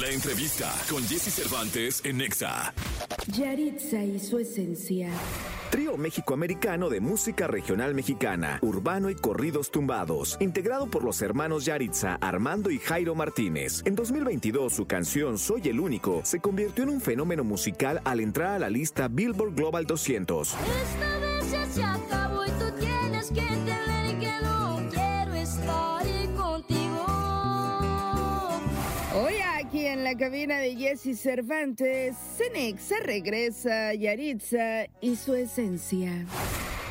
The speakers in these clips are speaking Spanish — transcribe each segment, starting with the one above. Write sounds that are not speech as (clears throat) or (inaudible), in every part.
La entrevista con Jesse Cervantes en Nexa. Yaritza y su esencia. Trío México-Americano de música regional mexicana, urbano y corridos tumbados, integrado por los hermanos Yaritza, Armando y Jairo Martínez. En 2022 su canción Soy el único se convirtió en un fenómeno musical al entrar a la lista Billboard Global 200. Esta vez ya se acabó y tú tienes que entender que no quiero estar la cabina de Jesse Cervantes, Cenexa regresa Yaritza y su esencia.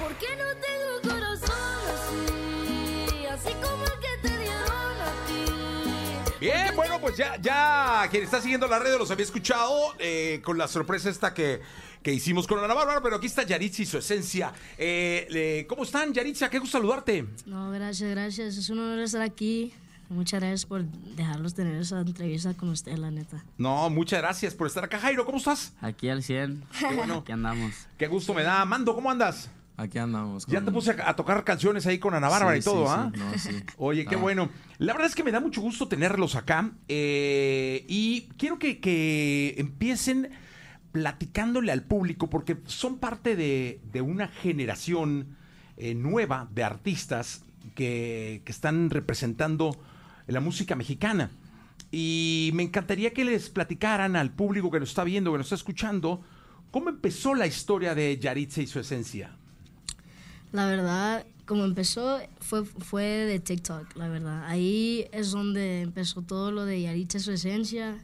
¿Por qué no tengo corazón así? Así como el que te dieron a ti. Bien, bueno, pues ya, ya quien está siguiendo la red los había escuchado eh, con la sorpresa esta que, que hicimos con Ana Bárbara, pero aquí está Yaritza y su esencia. Eh, le- ¿Cómo están, Yaritza? Qué gusto saludarte. No, gracias, gracias. Es un honor estar aquí. Muchas gracias por dejarlos tener esa entrevista con usted, la neta. No, muchas gracias por estar acá, Jairo. ¿Cómo estás? Aquí al 100. bueno. Aquí andamos. Qué gusto me da. Mando, ¿cómo andas? Aquí andamos. Ya te puse a, a tocar canciones ahí con Ana Bárbara y todo, ¿ah? No, sí. Oye, qué Ah. bueno. La verdad es que me da mucho gusto tenerlos acá. eh, y quiero que, que empiecen platicándole al público, porque son parte de, de una generación eh, nueva de artistas que, que están representando la música mexicana. Y me encantaría que les platicaran al público que nos está viendo, que nos está escuchando, cómo empezó la historia de Yaritza y su esencia. La verdad, como empezó, fue, fue de TikTok, la verdad. Ahí es donde empezó todo lo de Yaritza, su esencia.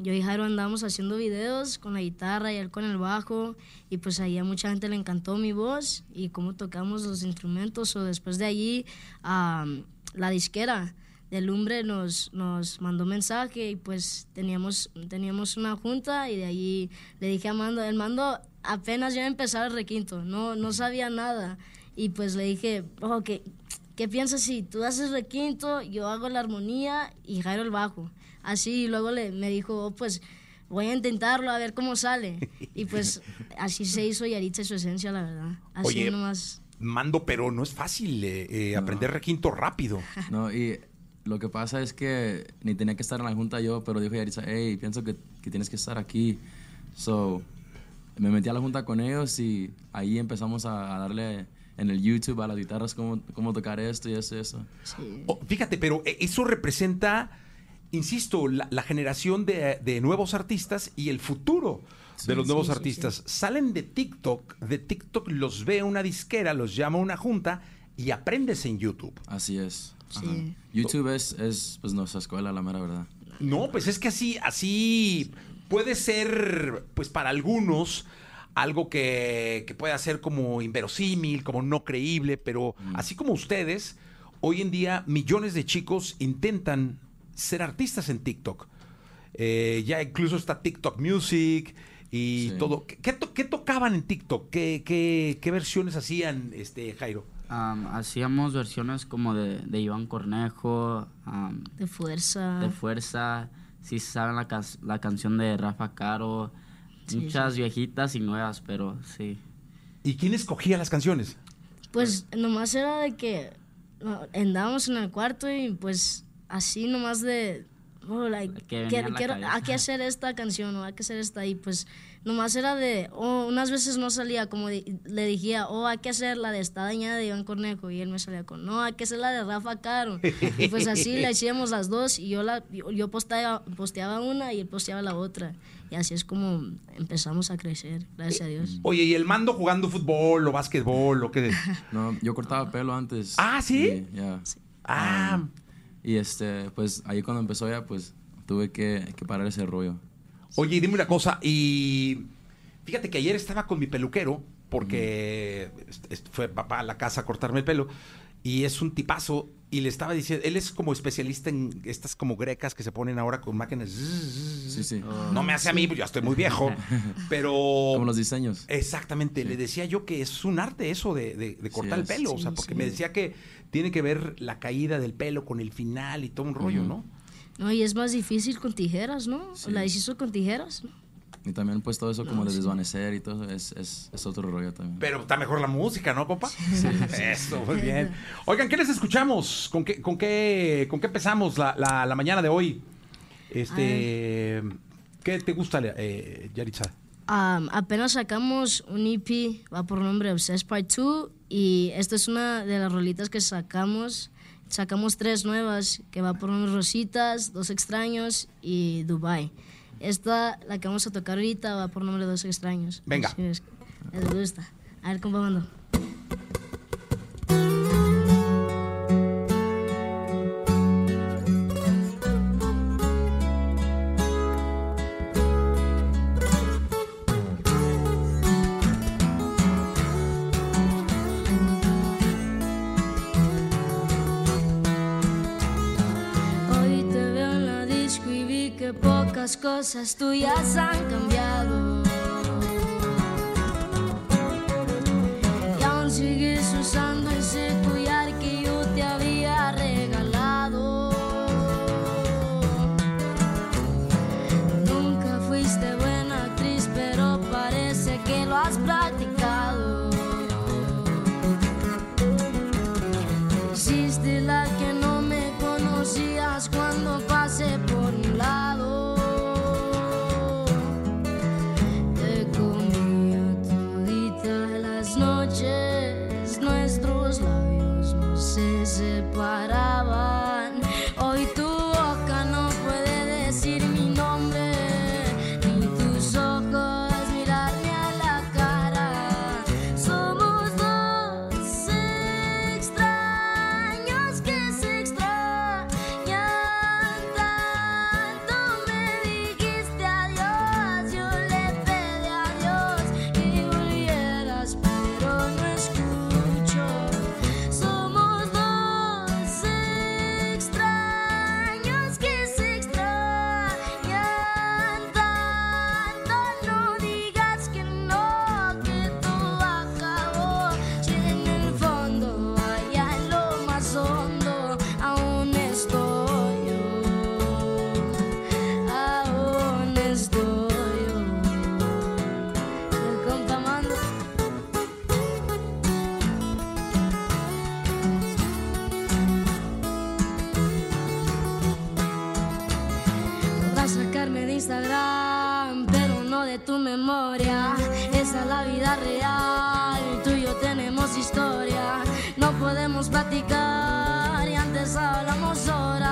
Yo y Jairo andamos haciendo videos con la guitarra y él con el bajo. Y pues ahí a mucha gente le encantó mi voz y cómo tocamos los instrumentos. O después de allí, la disquera de Lumbre nos, nos mandó mensaje y pues teníamos, teníamos una junta y de allí le dije a Mando, el Mando apenas ya empezar el requinto, no, no sabía nada. Y pues le dije, ojo, ¿qué, ¿qué piensas si tú haces requinto, yo hago la armonía y Jairo el bajo? Así, y luego le, me dijo, oh, pues voy a intentarlo a ver cómo sale. Y pues (laughs) así se hizo Yaritza y su esencia, la verdad. Así Oye, nomás. Mando, pero no es fácil eh, eh, aprender requinto rápido. No, y lo que pasa es que ni tenía que estar en la junta yo, pero dijo Yaritza, hey, pienso que, que tienes que estar aquí. So, me metí a la junta con ellos y ahí empezamos a, a darle en el YouTube a las guitarras cómo, cómo tocar esto y eso y eso. Sí. Oh, fíjate, pero eh, eso representa, insisto, la, la generación de, de nuevos artistas y el futuro de los Sí, nuevos sí, sí, artistas. Salen de TikTok, de TikTok los ve una disquera, los llama una junta y aprendes en YouTube. Así es. Sí. YouTube es, es pues nuestra escuela, la mera verdad. No, pues es que así, así puede ser, pues para algunos, algo que, que pueda ser como inverosímil, como no creíble, pero así como ustedes, hoy en día millones de chicos intentan ser artistas en TikTok. Eh, ya incluso está TikTok Music y Sí. todo. ¿Qué, qué to- qué tocaban en TikTok? ¿Qué, qué, qué versiones hacían, este Jairo? Am, hacíamos versiones como de, de Iván Cornejo, De fuerza. de Fuerza, si saben la, la canción de Rafa Caro, Sí, muchas viejitas y nuevas, pero sí. ¿Y quién escogía las canciones? Pues nomás era de que andábamos en el cuarto y pues así nomás de, oh, like, Que quiero, cabeza. hay que hacer esta canción o hay que hacer esta y pues nomás era de, oh, unas veces no salía como di- le dijía, oh, hay que hacer la de esta dañada de Iván Cornejo y él me salía con, no, hay que hacer la de Rafa Caro y pues así le (laughs) hacíamos las dos y yo, la, yo, yo posteaba, posteaba una y él posteaba la otra y así es como empezamos a crecer, gracias a Dios. Oye, ¿y el mando jugando fútbol o básquetbol o qué? No, yo cortaba pelo antes. Ah, ¿sí? Y, ya. Ah, Um, y este, pues ahí cuando empezó ya, pues tuve que, que parar ese rollo. Oye, dime una cosa, y fíjate que ayer estaba con mi peluquero, porque fue papá a la casa a cortarme el pelo, y es un tipazo, y le estaba diciendo, él es como especialista en estas como grecas que se ponen ahora con máquinas. Sí, sí. No me hace a mí, pues yo estoy muy viejo, (laughs) pero... Como los diseños. Exactamente, le decía yo que es un arte eso de, de- de cortar el pelo, o sea, porque sí. me decía que tiene que ver la caída del pelo con el final y todo un rollo. ¿no? No, y es más difícil con tijeras, ¿no? Sí. La hizo con tijeras, ¿no? Y también pues todo eso como No, de sí. desvanecer y todo eso es, es, es otro rollo también. Pero está mejor la música, ¿no, compa? (laughs) Eso, muy bien. Oigan, ¿qué les escuchamos? ¿Con qué, con qué, con qué empezamos la, la- la mañana de hoy? Este, ¿qué te gusta, eh, Yaritza? Um, apenas sacamos un EP, va por nombre Obsessed Part 2, y esta es una de las rolitas que sacamos. Sacamos tres nuevas, que va por nombre Rositas, Dos Extraños y Dubai. Esta, la que vamos a tocar ahorita, va por nombre Dos Extraños. Venga. Les gusta. A ver, compa Mando. Cosas tuyas han cambiado. Esa es la vida real, tú y yo tenemos historia. No podemos platicar y antes hablamos horas.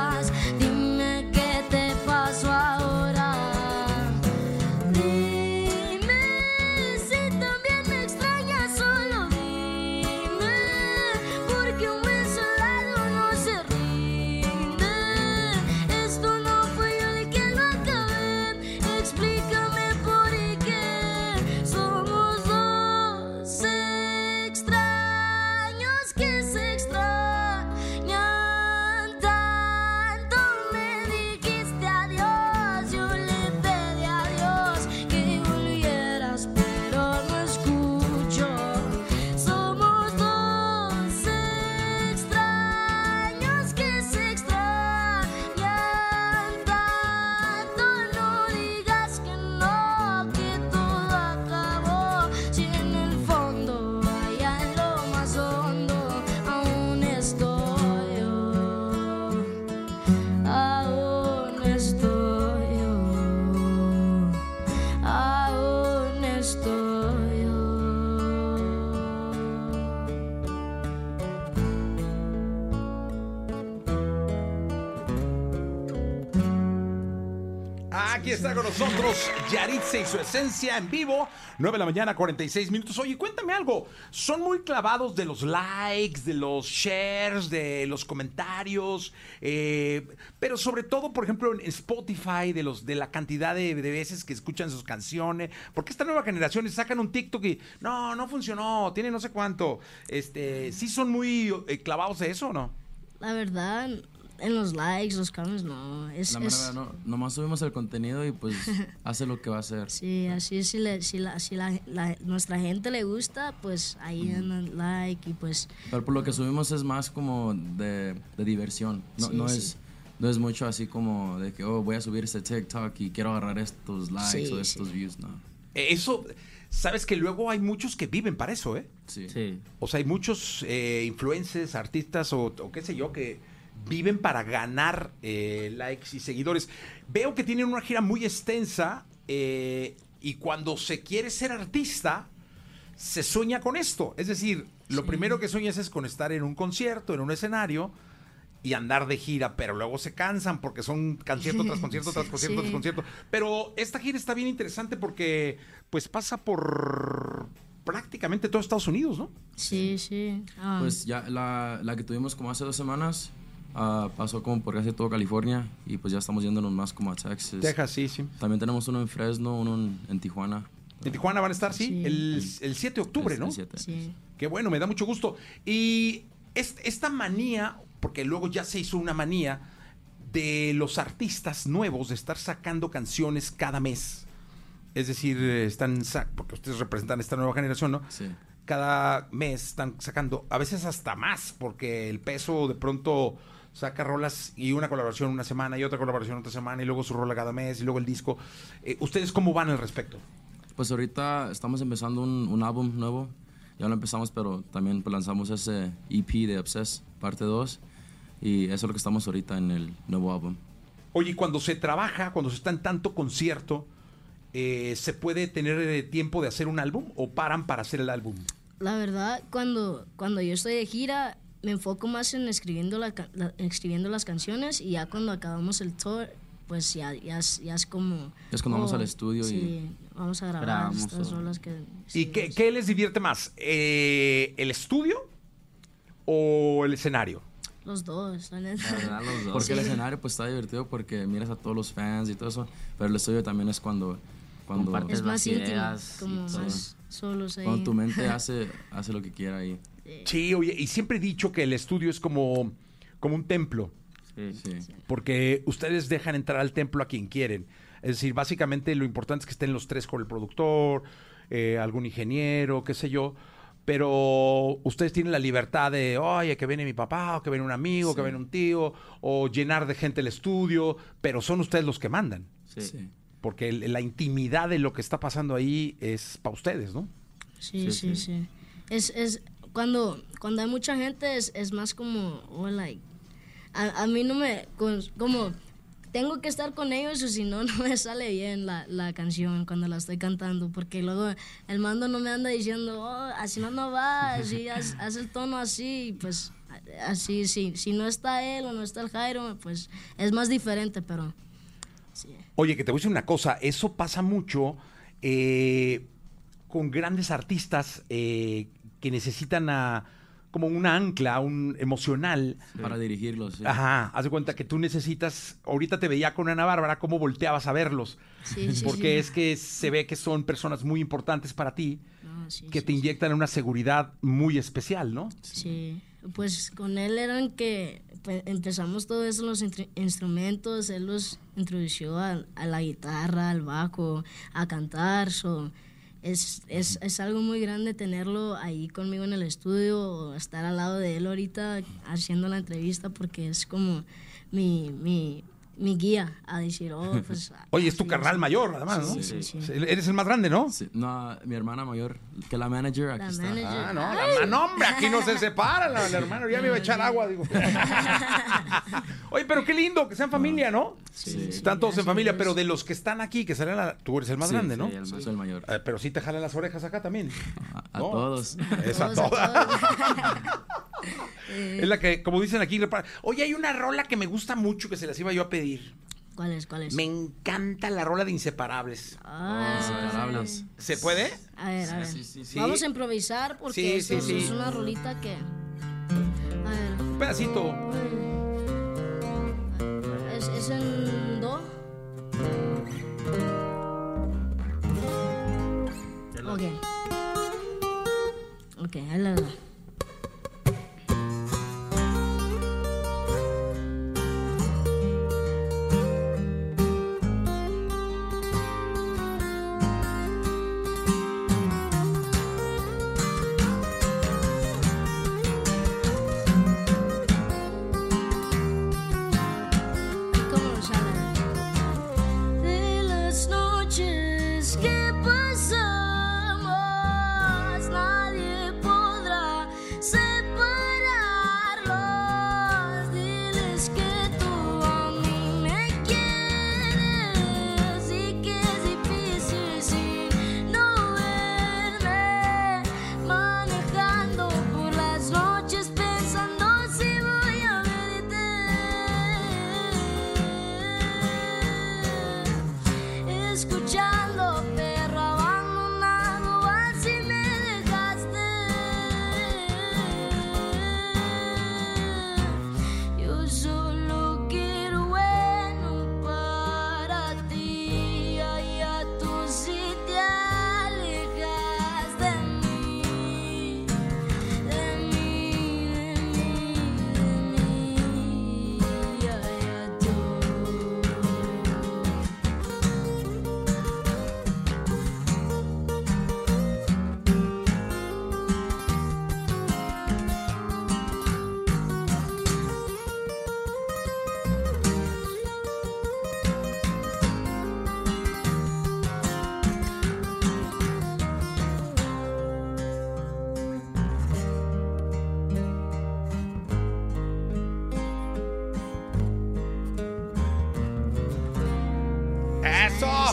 Nosotros Yaritza y su esencia en vivo, 9 de la mañana, 46 minutos. Oye, cuéntame algo. Son muy clavados de los likes, de los shares, de los comentarios, eh, pero sobre todo, por ejemplo, en Spotify, de los de la cantidad de, de veces que escuchan sus canciones. Porque esta nueva generación sacan un TikTok y no, no funcionó, tiene no sé cuánto. Este, sí son muy eh, clavados de eso, ¿o no? La verdad, en los likes, los comments, no. Es, La mera es- verdad, no, nomás subimos el contenido y pues (laughs) hace lo que va a hacer. Sí, así es, si, le- si, la, si la, la- nuestra gente le gusta, pues ahí dan el like y pues Pero por lo que subimos es más como de, de diversión. No, Sí, no sí. es no es mucho así como de que, oh, voy a subir este TikTok y quiero agarrar estos likes Sí, o sí. estos views, no. Eh, Eso, sabes que luego hay muchos que viven para eso, ¿eh? Sí. Sí. O sea, hay muchos eh, influencers, artistas o, o qué sé yo que viven para ganar eh, likes y seguidores. Veo que tienen una gira muy extensa eh, y cuando se quiere ser artista, se sueña con esto. Es decir, lo primero que sueñas es con estar en un concierto, en un escenario y andar de gira, pero luego se cansan porque son concierto tras concierto tras concierto Sí. tras concierto. Pero esta gira está bien interesante porque pues pasa por prácticamente todo Estados Unidos, ¿no? Sí, sí. Ah, Pues ya la, la que tuvimos como hace dos semanas ah, pasó como por casi todo California y pues ya estamos yéndonos más como a Texas. Texas, sí, sí. También tenemos uno en Fresno, uno en, en Tijuana. En Tijuana van a estar, sí, Sí. El, el 7 de octubre, El- ¿no? el siete. sí. Qué bueno, me da mucho gusto. Y es- esta manía, porque luego ya se hizo una manía de los artistas nuevos de estar sacando canciones cada mes. Es decir, están, porque ustedes representan esta nueva generación, ¿no? Sí. Cada mes están sacando, a veces hasta más, porque el peso de pronto saca rolas y una colaboración una semana y otra colaboración otra semana y luego su rola cada mes y luego el disco. Eh, ¿Ustedes cómo van al respecto? Pues ahorita estamos empezando un, un álbum nuevo. Ya lo empezamos, pero también pues, lanzamos ese EP de Obsess, parte 2. Y eso es lo que estamos ahorita en el nuevo álbum. Oye, y cuando se trabaja, cuando se está en tanto concierto, eh, ¿se puede tener eh, tiempo de hacer un álbum o paran para hacer el álbum? La verdad, cuando, cuando yo estoy de gira, me enfoco más en escribiendo, la, la- escribiendo las canciones y ya cuando acabamos el tour, pues ya, ya, es, ya es como... Es cuando vamos oh, al estudio y- sí, vamos a grabar estas rolas que... ¿Y qué, qué les divierte más? Eh, ¿El estudio o el escenario? Los dos, la neta. La verdad, los dos. Porque el Sí. escenario pues está divertido porque miras a todos los fans y todo eso. Pero el estudio también es cuando... Cuando, Compartes Es más las íntimo, ideas y como más solos ahí. cuando tu mente (laughs) hace, hace lo que quiera ahí. Sí, oye, y siempre he dicho que el estudio es como, como un templo, Sí. Sí. porque ustedes dejan entrar al templo a quien quieren. Es decir, básicamente lo importante es que estén los tres con el productor, eh, algún ingeniero, qué sé yo. Pero ustedes tienen la libertad de, oye, que viene mi papá, o que viene un amigo, que viene un tío, o llenar de gente el estudio, pero son ustedes los que mandan. Sí. Sí. Porque el- la intimidad de lo que está pasando ahí es para ustedes, ¿no? Sí, sí, sí. Es, es, cuando, cuando hay mucha gente es, es más como, oh, like, a, a mí no me, como, tengo que estar con ellos o si no, (laughs) no me sale bien la, la canción cuando la estoy cantando, porque luego el mando no me anda diciendo, oh, así no, no va, así, haz, (laughs) haz el tono así, pues, así, sí, si no está él o no está el Jairo, pues, es más diferente, pero, sí. Oye, que te voy a decir una cosa, eso pasa mucho eh, con grandes artistas eh, que necesitan a, como una ancla, un emocional. Para dirigirlos. sí. Ajá, haz de cuenta que tú necesitas, ahorita te veía con Ana Bárbara, cómo volteabas a verlos. Sí, sí, porque sí. es que se ve que son personas muy importantes para ti, sí, que sí, te sí. inyectan una seguridad muy especial, ¿no? Sí, pues con él eran que pues, empezamos todo eso, los instrumentos, él los introdució a, a la guitarra, al bajo, a cantar, so, es, es, es algo muy grande tenerlo ahí conmigo en el estudio o estar al lado de él ahorita haciendo la entrevista porque es como mi, mi, mi guía a decir, oh, (laughs) pues... Oye, es tu carnal mayor, además, ¿no? Sí, sí, sí. Eres el más grande, ¿no? Sí, No, mi hermana mayor, que la manager, aquí La está. manager. Ah, no, la, ma- no, hombre, aquí no se (laughs) separa la, la hermana, ya me iba a echar agua, digo. (laughs) Oye, pero qué lindo que sean familia, ¿no? Sí. Están todos en familia, pero de los que están aquí, que salen a la- Tú eres el más Sí, grande, ¿no? sí, el más- Soy el mayor. Eh, pero sí te jalan las orejas acá también. A, a No. todos. Es a Todos, a todas. todos. (laughs) Es la que, como dicen aquí, repara- Oye, hay una rola que me gusta mucho que se las iba yo a pedir. ¿Cuál es? ¿Cuál es? Me encanta la rola de Inseparables. Ah, Inseparables. ¿Se puede? A ver, a ver. Sí, sí, sí. Vamos a improvisar porque Sí, esto sí, es una rolita que. A ver. Un pedacito. Es, es en do. Ok. Ok, ahí la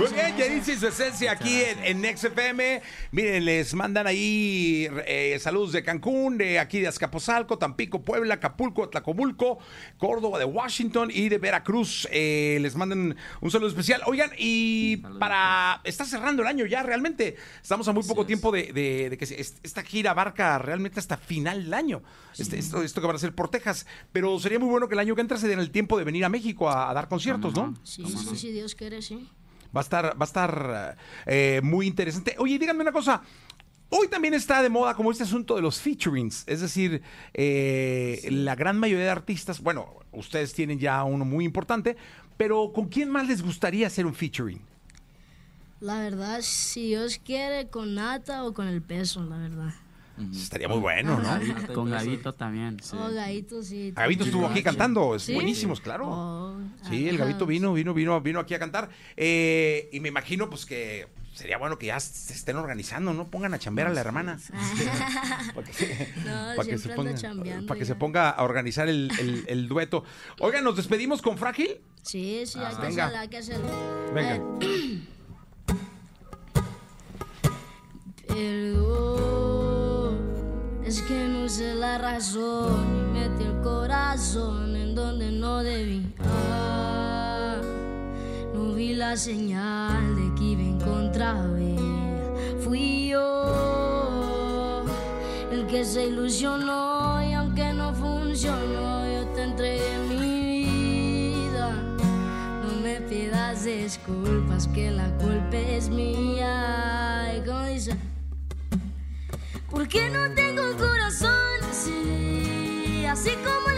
Muy bien, Yaritza y su esencia aquí en, en Next FM. Miren, les mandan ahí eh, saludos de Cancún, de aquí de Azcapotzalco, Tampico, Puebla, Acapulco, Tlacomulco, Córdoba, de Washington y de Veracruz. Eh, les mandan un saludo especial. Oigan, y para... Está cerrando el año ya realmente. Estamos a muy poco tiempo de, de- de que esta gira abarca realmente hasta final del año. Este- esto, esto que van a ser por Texas. Pero sería muy bueno que el año que entra se den el tiempo de venir a México a, a dar conciertos, ¿no? Sí, sí, sí, Dios quiere, sí. Va a estar, va a estar eh, muy interesante. Oye, díganme una cosa. Hoy también está de moda como este asunto de los featurings, es decir, eh, la gran mayoría de artistas, bueno, ustedes tienen ya uno muy importante, pero ¿con quién más les gustaría hacer un featuring? La verdad, si Dios quiere, con Nata o con el peso, la verdad. Estaría muy bueno, ¿no? Gavito, Con Gavito también. Oh, Gavito, sí. Gavito estuvo aquí cantando, es ¿Sí? buenísimos, claro. Oh, Sí, el. Gavito vino, vino, vino, vino aquí a cantar. Eh, y me imagino, pues, que sería bueno que ya se estén organizando, ¿no? Pongan a chambear a la hermana. (laughs) para que, se- (laughs) No, para que se siempre anda ponga, chambeando para que ya. se ponga a organizar el, el- el dueto. Oigan, ¿nos despedimos con Frágil? Sí, sí, hay que Venga. hacerlo, hay que hacerlo. Venga. Eh, (clears throat) es que no sé la razón y metí el corazón en donde no debí. Ah, no vi la señal de que iba en contra de ella. Fui yo el que se ilusionó y aunque no funcionó, yo te entregué mi vida. No me pidas disculpas que la culpa es mía. Y como dice, ¿por qué no corazón así? Como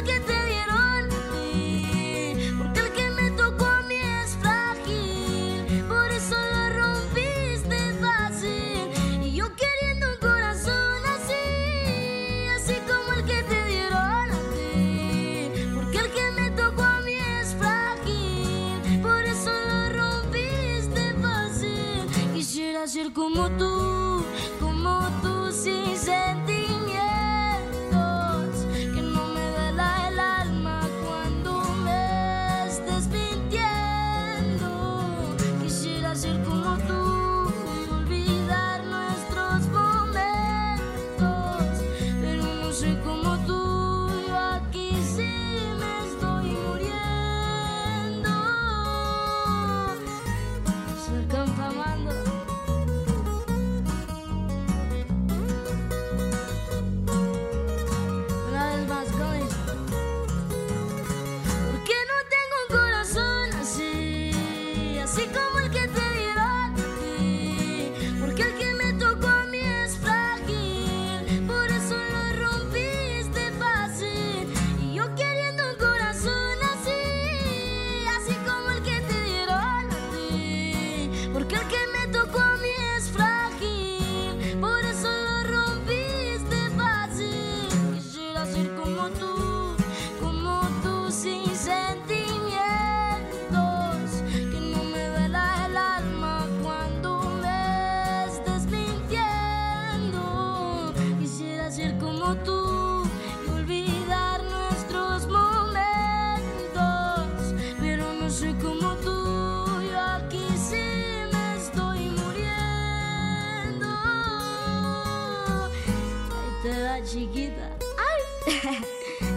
chiquita. ¡Ay!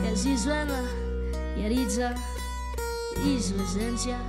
y así suena Yaritza y su esencia.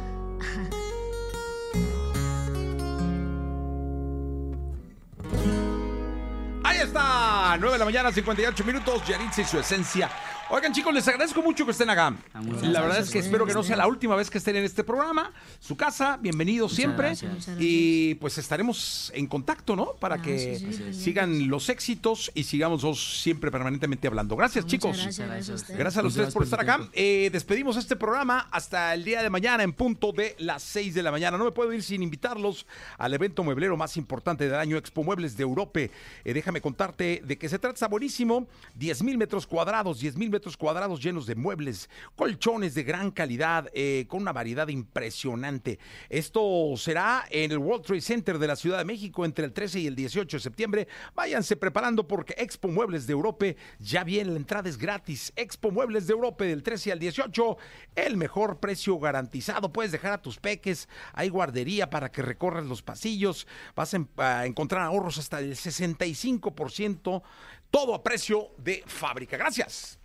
Ahí está, 9 de la mañana, 58 minutos, Yaritza y su esencia. Oigan chicos, les agradezco mucho que estén acá. La verdad es que espero que no sea la última vez que estén en este programa. Su casa, bienvenidos siempre. gracias. Y pues estaremos en contacto, ¿no? Para que sí, sí, pendientes. sigan los éxitos y sigamos dos siempre permanentemente hablando. Gracias Muchas chicos. Gracias, gracias a ustedes. Gracias a los tres por estar acá. Eh, despedimos este programa hasta el día de mañana en punto de las 6 de la mañana. No me puedo ir sin invitarlos al evento mueblero más importante del año, Expo Muebles de Europe. Eh, déjame contarte de qué se trata. Está buenísimo. 10 mil metros cuadrados, 10 mil metros cuadrados llenos de muebles, colchones de gran calidad, eh, con una variedad impresionante. Esto será en el World Trade Center de la Ciudad de México entre el 13 y el 18 de septiembre. Váyanse preparando porque Expo Muebles de Europa ya viene, la entrada es gratis. Expo Muebles de Europa del 13 al 18, el mejor precio garantizado. Puedes dejar a tus peques, hay guardería para que recorras los pasillos, vas a, a encontrar ahorros hasta del 65%, todo a precio de fábrica. Gracias.